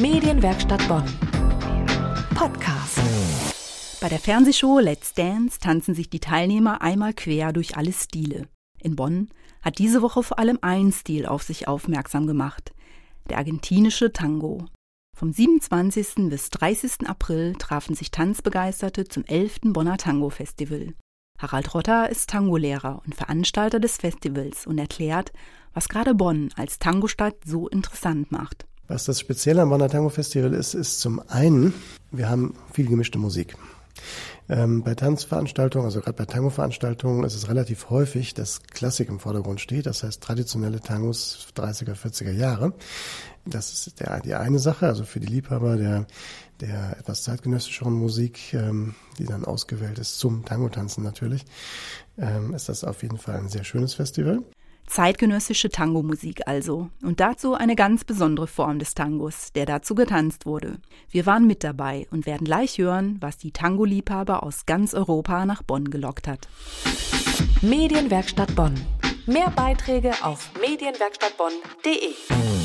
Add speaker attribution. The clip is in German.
Speaker 1: Medienwerkstatt Bonn. Podcast.
Speaker 2: Bei der Fernsehshow Let's Dance tanzen sich die Teilnehmer einmal quer durch alle Stile. In Bonn hat diese Woche vor allem ein Stil auf sich aufmerksam gemacht. Der argentinische Tango. Vom 27. bis 30. April trafen sich Tanzbegeisterte zum 11. Bonner Tango Festival. Harald Rotter ist Tango-Lehrer und Veranstalter des Festivals und erklärt, was gerade Bonn als Tangostadt so interessant macht.
Speaker 3: Was das Spezielle am Bonner Tango Festival ist, ist zum einen, wir haben viel gemischte Musik. Ähm, bei Tanzveranstaltungen, also gerade bei Tango-Veranstaltungen, ist es relativ häufig, dass Klassik im Vordergrund steht, das heißt traditionelle Tangos 30er, 40er Jahre. Das ist der, die eine Sache, also für die Liebhaber der, der etwas zeitgenössischeren Musik, ähm, die dann ausgewählt ist zum Tango-Tanzen natürlich, ähm, ist das auf jeden Fall ein sehr schönes Festival.
Speaker 2: Zeitgenössische Tango-Musik also. Und dazu eine ganz besondere Form des Tangos, der dazu getanzt wurde. Wir waren mit dabei und werden gleich hören, was die Tango-Liebhaber aus ganz Europa nach Bonn gelockt hat.
Speaker 1: Medienwerkstatt Bonn. Mehr Beiträge auf medienwerkstattbonn.de.